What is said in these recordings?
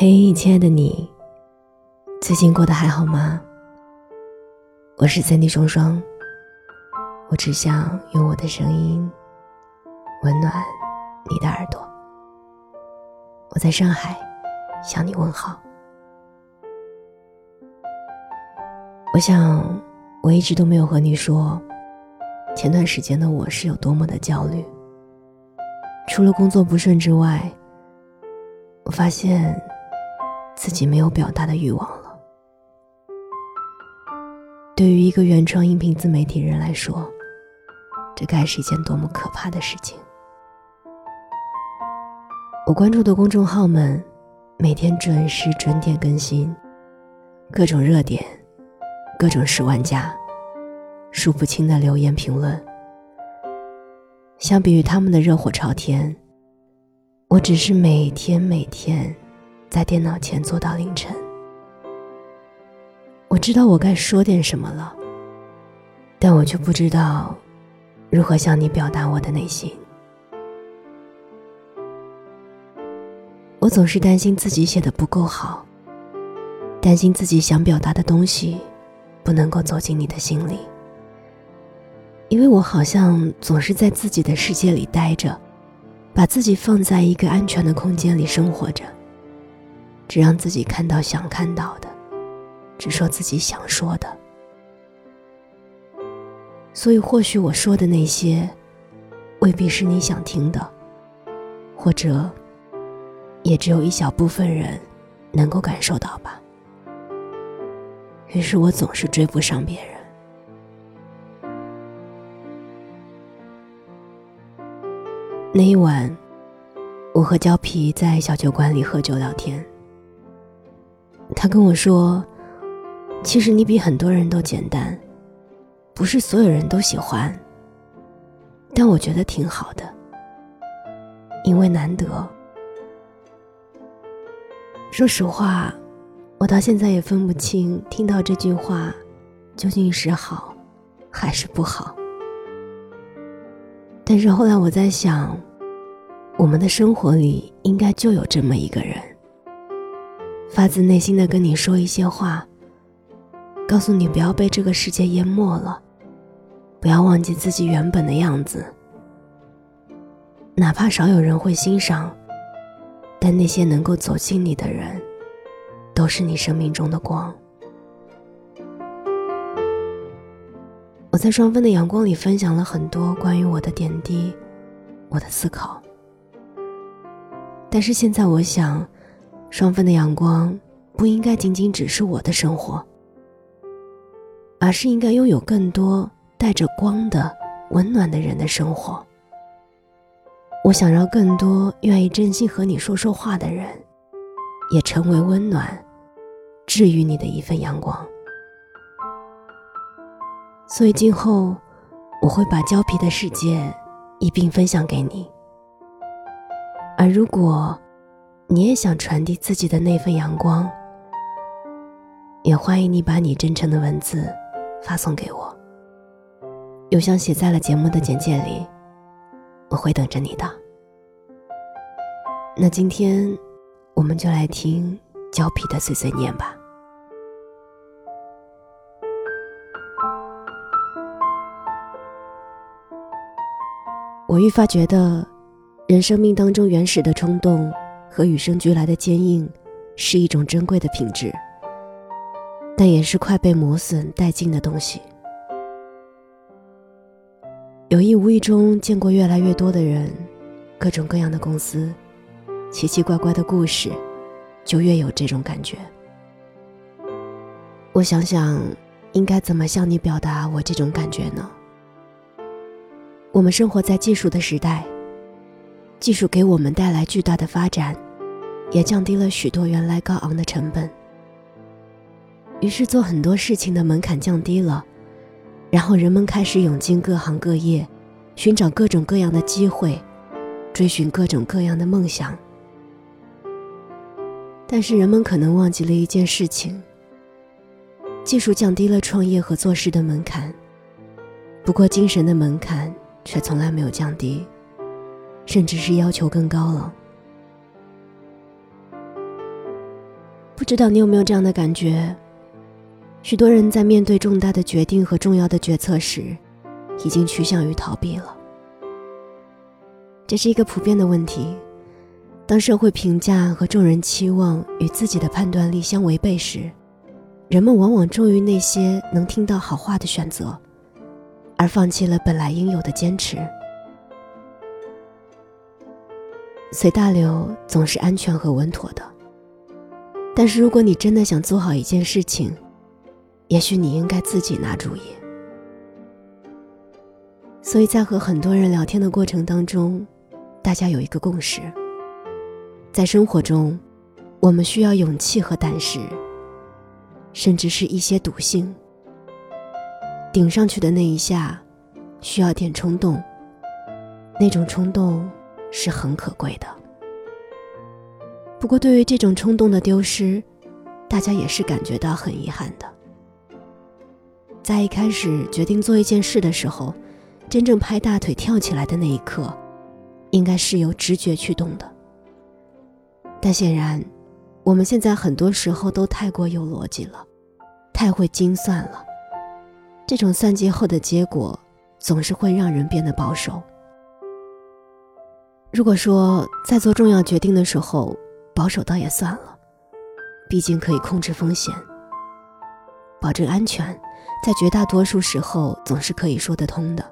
嘿，亲爱的你，最近过得还好吗？我是三弟双双，我只想用我的声音温暖你的耳朵。我在上海向你问好。我想，我一直都没有和你说，前段时间的我是有多么的焦虑。除了工作不顺之外，我发现。自己没有表达的欲望了。对于一个原创音频自媒体人来说，这该是一件多么可怕的事情！我关注的公众号们，每天准时准点更新，各种热点，各种十万加，数不清的留言评论。相比于他们的热火朝天，我只是每天每天。在电脑前坐到凌晨，我知道我该说点什么了，但我却不知道如何向你表达我的内心。我总是担心自己写的不够好，担心自己想表达的东西不能够走进你的心里，因为我好像总是在自己的世界里待着，把自己放在一个安全的空间里生活着。只让自己看到想看到的，只说自己想说的。所以，或许我说的那些，未必是你想听的，或者，也只有一小部分人能够感受到吧。于是我总是追不上别人。那一晚，我和胶皮在小酒馆里喝酒聊天。他跟我说：“其实你比很多人都简单，不是所有人都喜欢。但我觉得挺好的，因为难得。说实话，我到现在也分不清听到这句话究竟是好还是不好。但是后来我在想，我们的生活里应该就有这么一个人。”发自内心的跟你说一些话，告诉你不要被这个世界淹没了，不要忘记自己原本的样子。哪怕少有人会欣赏，但那些能够走进你的人，都是你生命中的光。我在双份的阳光里分享了很多关于我的点滴，我的思考。但是现在我想。双份的阳光不应该仅仅只是我的生活，而是应该拥有更多带着光的温暖的人的生活。我想让更多愿意真心和你说说话的人，也成为温暖、治愈你的一份阳光。所以今后我会把胶皮的世界一并分享给你，而如果。你也想传递自己的那份阳光，也欢迎你把你真诚的文字发送给我，邮箱写在了节目的简介里，我会等着你的。那今天，我们就来听胶皮的碎碎念吧。我愈发觉得，人生命当中原始的冲动。和与生俱来的坚硬，是一种珍贵的品质，但也是快被磨损殆尽的东西。有意无意中见过越来越多的人，各种各样的公司，奇奇怪怪的故事，就越有这种感觉。我想想，应该怎么向你表达我这种感觉呢？我们生活在技术的时代。技术给我们带来巨大的发展，也降低了许多原来高昂的成本。于是做很多事情的门槛降低了，然后人们开始涌进各行各业，寻找各种各样的机会，追寻各种各样的梦想。但是人们可能忘记了一件事情：技术降低了创业和做事的门槛，不过精神的门槛却从来没有降低。甚至是要求更高了。不知道你有没有这样的感觉？许多人在面对重大的决定和重要的决策时，已经趋向于逃避了。这是一个普遍的问题。当社会评价和众人期望与自己的判断力相违背时，人们往往忠于那些能听到好话的选择，而放弃了本来应有的坚持。随大流总是安全和稳妥的，但是如果你真的想做好一件事情，也许你应该自己拿主意。所以在和很多人聊天的过程当中，大家有一个共识：在生活中，我们需要勇气和胆识，甚至是一些赌性。顶上去的那一下，需要点冲动。那种冲动是很可贵的。不过，对于这种冲动的丢失，大家也是感觉到很遗憾的。在一开始决定做一件事的时候，真正拍大腿跳起来的那一刻，应该是由直觉驱动的。但显然，我们现在很多时候都太过有逻辑了，太会精算了。这种算计后的结果，总是会让人变得保守。如果说在做重要决定的时候保守倒也算了，毕竟可以控制风险，保证安全。在绝大多数时候，总是可以说得通的。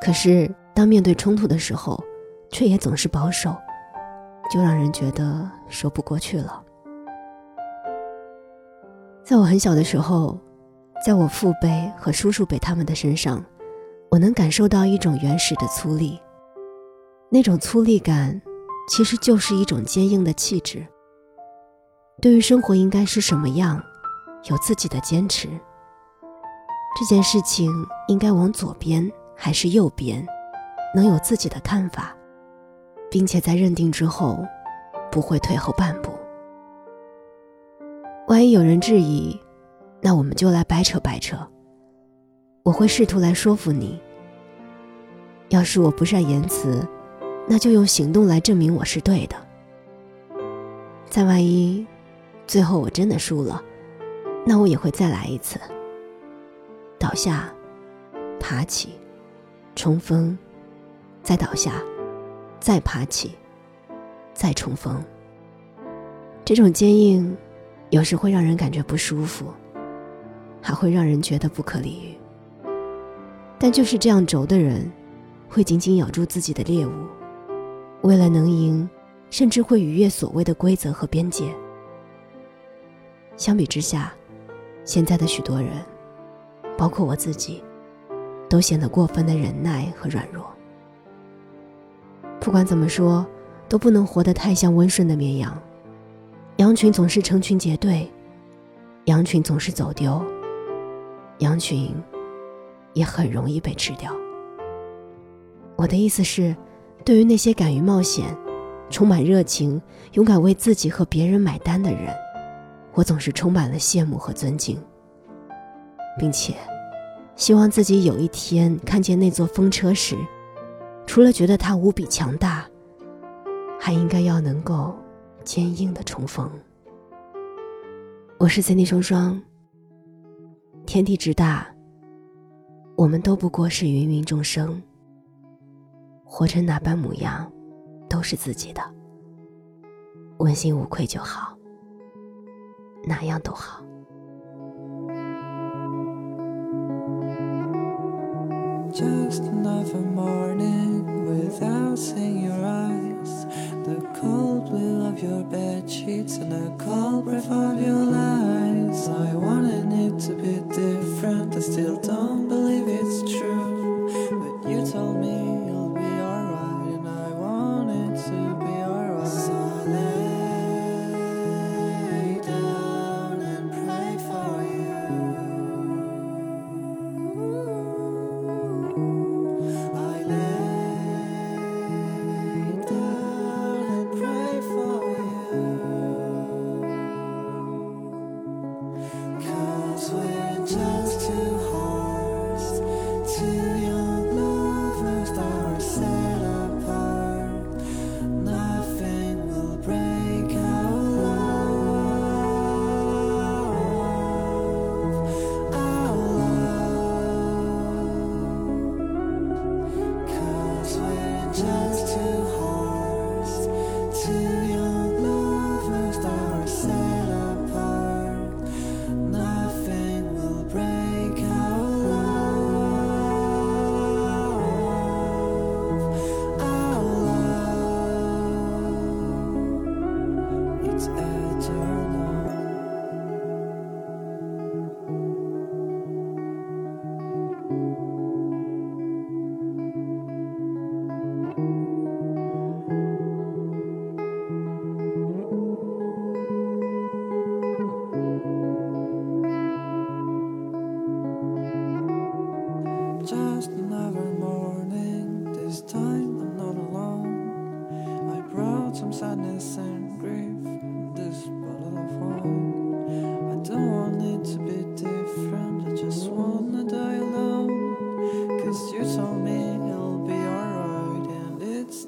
可是，当面对冲突的时候，却也总是保守，就让人觉得说不过去了。在我很小的时候，在我父辈和叔叔辈他们的身上，我能感受到一种原始的粗粝。那种粗粝感，其实就是一种坚硬的气质。对于生活应该是什么样，有自己的坚持。这件事情应该往左边还是右边，能有自己的看法，并且在认定之后，不会退后半步。万一有人质疑，那我们就来掰扯掰扯。我会试图来说服你。要是我不善言辞，那就用行动来证明我是对的。再万一，最后我真的输了，那我也会再来一次。倒下，爬起，冲锋，再倒下，再爬起，再冲锋。这种坚硬，有时会让人感觉不舒服，还会让人觉得不可理喻。但就是这样轴的人，会紧紧咬住自己的猎物，为了能赢，甚至会逾越所谓的规则和边界。相比之下，现在的许多人。包括我自己，都显得过分的忍耐和软弱。不管怎么说，都不能活得太像温顺的绵羊。羊群总是成群结队，羊群总是走丢，羊群也很容易被吃掉。我的意思是，对于那些敢于冒险、充满热情、勇敢为自己和别人买单的人，我总是充满了羡慕和尊敬。并且，希望自己有一天看见那座风车时，除了觉得它无比强大，还应该要能够坚硬的冲锋。我是 Cindy 双双。天地之大，我们都不过是芸芸众生。活成哪般模样，都是自己的。问心无愧就好，哪样都好。just another morning without seeing your eyes. The cold will of your bed sheets and the cold breath of your lies.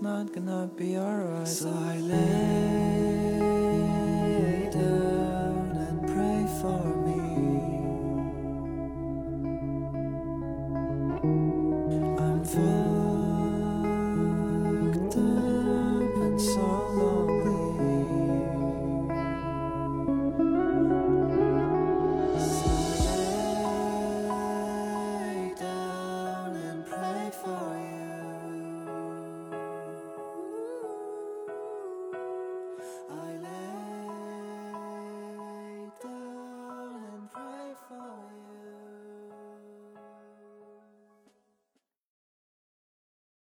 it's not gonna be alright. So I lay down and pray for